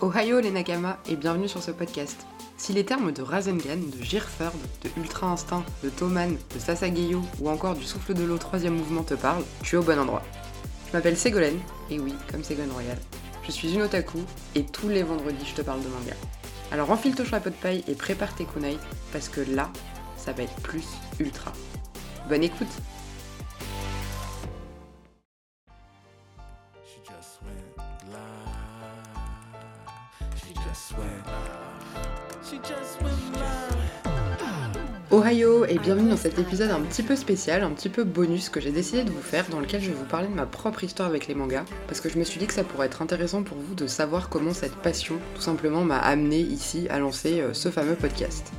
Ohio les Nakama et bienvenue sur ce podcast. Si les termes de Rasengan, de Girford, de Ultra Instinct, de Toman, de Sasageyo ou encore du souffle de l'eau troisième mouvement te parlent, tu es au bon endroit. Je m'appelle Ségolène, et oui, comme Ségolène Royal. Je suis une otaku et tous les vendredis je te parle de manga. Alors enfile ton chapeau de paille et prépare tes kunai parce que là, ça va être plus ultra. Bonne écoute Ohio et bienvenue dans cet épisode un petit peu spécial, un petit peu bonus que j'ai décidé de vous faire dans lequel je vais vous parler de ma propre histoire avec les mangas parce que je me suis dit que ça pourrait être intéressant pour vous de savoir comment cette passion tout simplement m'a amené ici à lancer euh, ce fameux podcast.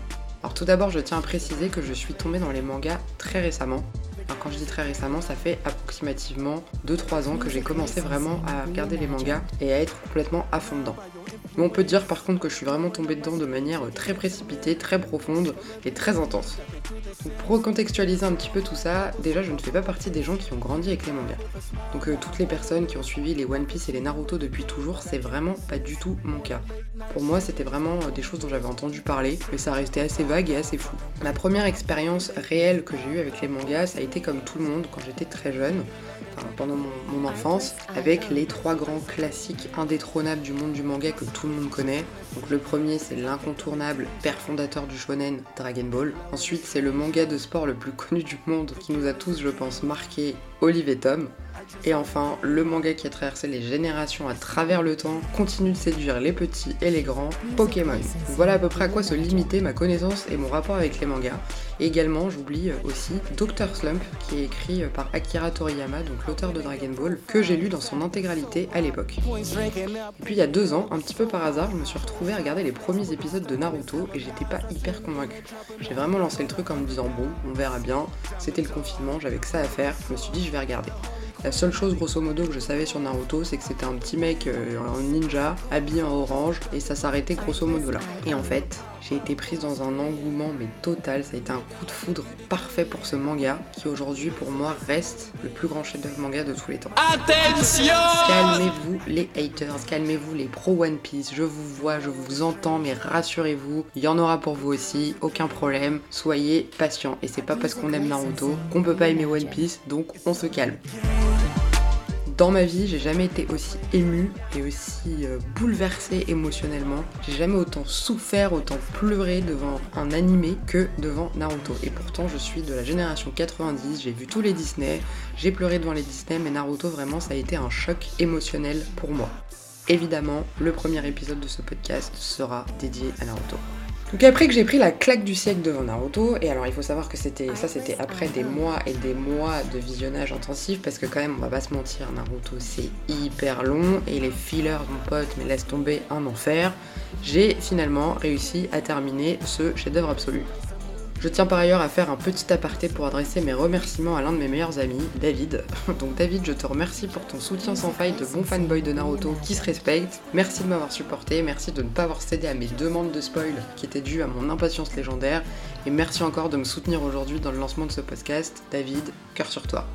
Alors tout d'abord je tiens à préciser que je suis tombée dans les mangas très récemment. Alors quand je dis très récemment, ça fait approximativement 2-3 ans que j'ai commencé vraiment à regarder les mangas et à être complètement à fond dedans. Mais on peut dire par contre que je suis vraiment tombée dedans de manière très précipitée, très profonde et très intense. Donc pour recontextualiser un petit peu tout ça, déjà je ne fais pas partie des gens qui ont grandi avec les mangas. Donc euh, toutes les personnes qui ont suivi les One Piece et les Naruto depuis toujours, c'est vraiment pas du tout mon cas. Pour moi, c'était vraiment euh, des choses dont j'avais entendu parler, mais ça restait assez vague et assez fou. Ma première expérience réelle que j'ai eue avec les mangas, ça a été comme tout le monde quand j'étais très jeune, pendant mon, mon enfance, avec les trois grands classiques indétrônables du monde du manga que tout le monde connaît. Donc le premier, c'est l'incontournable père fondateur du shonen, Dragon Ball. Ensuite, c'est le manga de sport le plus connu du monde, qui nous a tous, je pense, marqué, Olive et Tom. Et enfin, le manga qui a traversé les générations à travers le temps continue de séduire les petits et les grands, Pokémon. Voilà à peu près à quoi se limiter ma connaissance et mon rapport avec les mangas. Et également, j'oublie aussi Dr. Slump, qui est écrit par Akira Toriyama, donc l'auteur de Dragon Ball, que j'ai lu dans son intégralité à l'époque. Puis il y a deux ans, un petit peu par hasard, je me suis retrouvée à regarder les premiers épisodes de Naruto et j'étais pas hyper convaincue. J'ai vraiment lancé le truc en me disant bon, on verra bien, c'était le confinement, j'avais que ça à faire, je me suis dit vais regarder. La seule chose grosso modo que je savais sur Naruto, c'est que c'était un petit mec euh, en ninja, habillé en orange, et ça s'arrêtait grosso modo là. Et en fait, j'ai été prise dans un engouement mais total, ça a été un coup de foudre parfait pour ce manga, qui aujourd'hui pour moi reste le plus grand chef-d'œuvre manga de tous les temps. Attention! Calmez-vous les haters, calmez-vous les pro One Piece, je vous vois, je vous entends, mais rassurez-vous, il y en aura pour vous aussi, aucun problème, soyez patients. Et c'est pas parce qu'on aime Naruto qu'on peut pas aimer One Piece, donc on se calme. Dans ma vie, j'ai jamais été aussi émue et aussi euh, bouleversée émotionnellement. J'ai jamais autant souffert, autant pleuré devant un animé que devant Naruto. Et pourtant, je suis de la génération 90, j'ai vu tous les Disney, j'ai pleuré devant les Disney, mais Naruto, vraiment, ça a été un choc émotionnel pour moi. Évidemment, le premier épisode de ce podcast sera dédié à Naruto. Donc après que j'ai pris la claque du siècle devant Naruto, et alors il faut savoir que c'était ça c'était après des mois et des mois de visionnage intensif, parce que quand même on va pas se mentir, Naruto c'est hyper long, et les fillers mon pote mais laisse tomber un enfer, j'ai finalement réussi à terminer ce chef-d'œuvre absolu. Je tiens par ailleurs à faire un petit aparté pour adresser mes remerciements à l'un de mes meilleurs amis, David. Donc David, je te remercie pour ton soutien sans faille de bon fanboy de Naruto qui se respecte. Merci de m'avoir supporté, merci de ne pas avoir cédé à mes demandes de spoil qui étaient dues à mon impatience légendaire. Et merci encore de me soutenir aujourd'hui dans le lancement de ce podcast. David, cœur sur toi.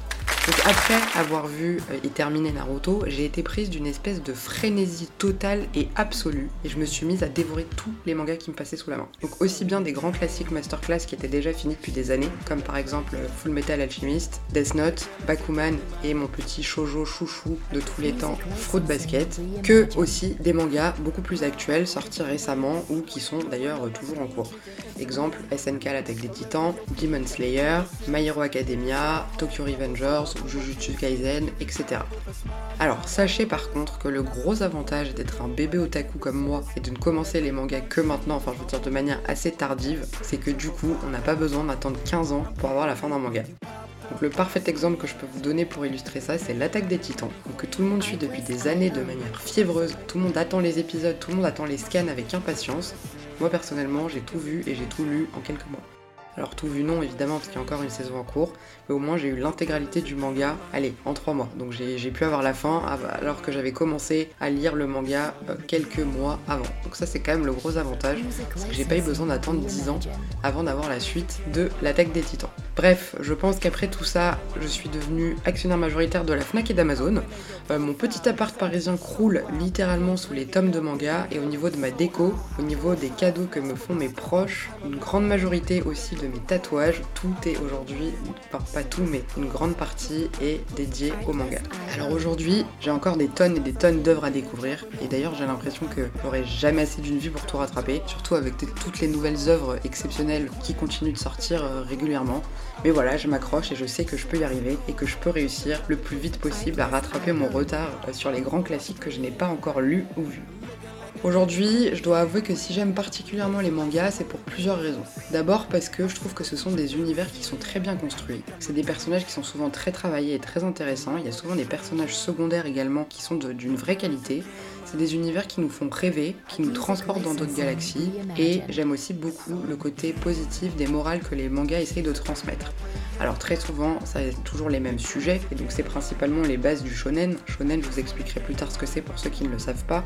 Donc après avoir vu euh, et terminé Naruto, j'ai été prise d'une espèce de frénésie totale et absolue et je me suis mise à dévorer tous les mangas qui me passaient sous la main. Donc aussi bien des grands classiques masterclass qui étaient déjà finis depuis des années, comme par exemple Full Metal Alchemist, Death Note, Bakuman et mon petit shoujo chouchou de tous les temps, Fruit Basket, que aussi des mangas beaucoup plus actuels sortis récemment ou qui sont d'ailleurs toujours en cours. Exemple SNK l'attaque des titans, Demon Slayer, My Hero Academia, Tokyo Revengers, Jujutsu Kaisen, etc. Alors sachez par contre que le gros avantage d'être un bébé otaku comme moi et de ne commencer les mangas que maintenant, enfin je veux dire de manière assez tardive, c'est que du coup on n'a pas besoin d'attendre 15 ans pour avoir la fin d'un manga. Donc le parfait exemple que je peux vous donner pour illustrer ça, c'est l'attaque des titans, que tout le monde suit depuis des années de manière fiévreuse, tout le monde attend les épisodes, tout le monde attend les scans avec impatience. Moi personnellement j'ai tout vu et j'ai tout lu en quelques mois. Alors tout vu non évidemment parce qu'il y a encore une saison en cours, mais au moins j'ai eu l'intégralité du manga, allez, en trois mois. Donc j'ai pu avoir la fin alors que j'avais commencé à lire le manga euh, quelques mois avant. Donc ça c'est quand même le gros avantage, parce que j'ai pas eu besoin d'attendre 10 ans avant d'avoir la suite de l'attaque des titans. Bref, je pense qu'après tout ça, je suis devenue actionnaire majoritaire de la FNAC et d'Amazon. Euh, mon petit appart parisien croule littéralement sous les tomes de manga et au niveau de ma déco, au niveau des cadeaux que me font mes proches, une grande majorité aussi mes tatouages, tout est aujourd'hui, pas tout mais une grande partie est dédiée au manga. Alors aujourd'hui, j'ai encore des tonnes et des tonnes d'œuvres à découvrir et d'ailleurs j'ai l'impression que j'aurai jamais assez d'une vie pour tout rattraper, surtout avec toutes les nouvelles œuvres exceptionnelles qui continuent de sortir euh, régulièrement. Mais voilà, je m'accroche et je sais que je peux y arriver et que je peux réussir le plus vite possible à rattraper mon retard euh, sur les grands classiques que je n'ai pas encore lus ou vus. Aujourd'hui, je dois avouer que si j'aime particulièrement les mangas, c'est pour plusieurs raisons. D'abord parce que je trouve que ce sont des univers qui sont très bien construits. C'est des personnages qui sont souvent très travaillés et très intéressants. Il y a souvent des personnages secondaires également qui sont d'une vraie qualité. C'est des univers qui nous font rêver, qui nous transportent dans d'autres galaxies. Et j'aime aussi beaucoup le côté positif des morales que les mangas essayent de transmettre. Alors très souvent, ça toujours les mêmes sujets, et donc c'est principalement les bases du shonen. Shonen, je vous expliquerai plus tard ce que c'est pour ceux qui ne le savent pas.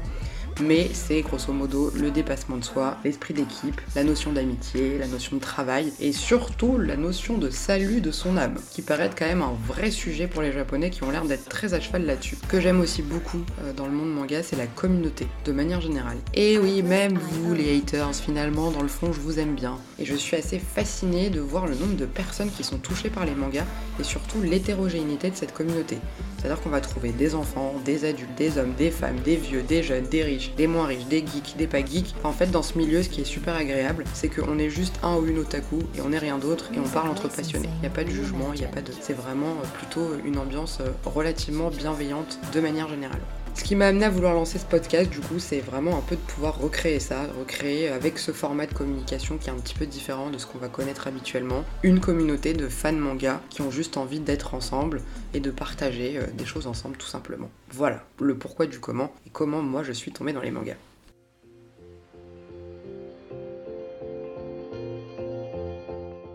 Mais c'est grosso modo le dépassement de soi, l'esprit d'équipe, la notion d'amitié, la notion de travail et surtout la notion de salut de son âme, qui paraît être quand même un vrai sujet pour les japonais qui ont l'air d'être très à cheval là-dessus. Que j'aime aussi beaucoup euh, dans le monde manga, c'est la communauté, de manière générale. Et oui, même vous les haters, finalement, dans le fond, je vous aime bien. Et je suis assez fascinée de voir le nombre de personnes qui sont touchées par les mangas et surtout l'hétérogénéité de cette communauté. C'est-à-dire qu'on va trouver des enfants, des adultes, des hommes, des femmes, des vieux, des jeunes, des riches, des moins riches, des geeks, des pas geeks. En fait, dans ce milieu, ce qui est super agréable, c'est qu'on est juste un ou une otaku et on n'est rien d'autre et on parle entre passionnés. Il n'y a pas de jugement, il n'y a pas de. C'est vraiment euh, plutôt une ambiance euh, relativement bienveillante de manière générale. Ce qui m'a amené à vouloir lancer ce podcast, du coup, c'est vraiment un peu de pouvoir recréer ça, recréer avec ce format de communication qui est un petit peu différent de ce qu'on va connaître habituellement, une communauté de fans manga qui ont juste envie d'être ensemble et de partager euh, des choses ensemble tout simplement. Voilà, le pourquoi du comment et comment moi je suis tombée dans les mangas.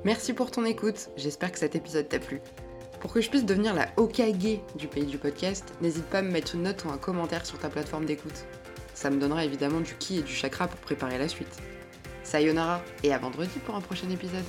Merci pour ton écoute, j'espère que cet épisode t'a plu. Pour que je puisse devenir la Okage du pays du podcast, n'hésite pas à me mettre une note ou un commentaire sur ta plateforme d'écoute. Ça me donnera évidemment du ki et du chakra pour préparer la suite. Sayonara et à vendredi pour un prochain épisode.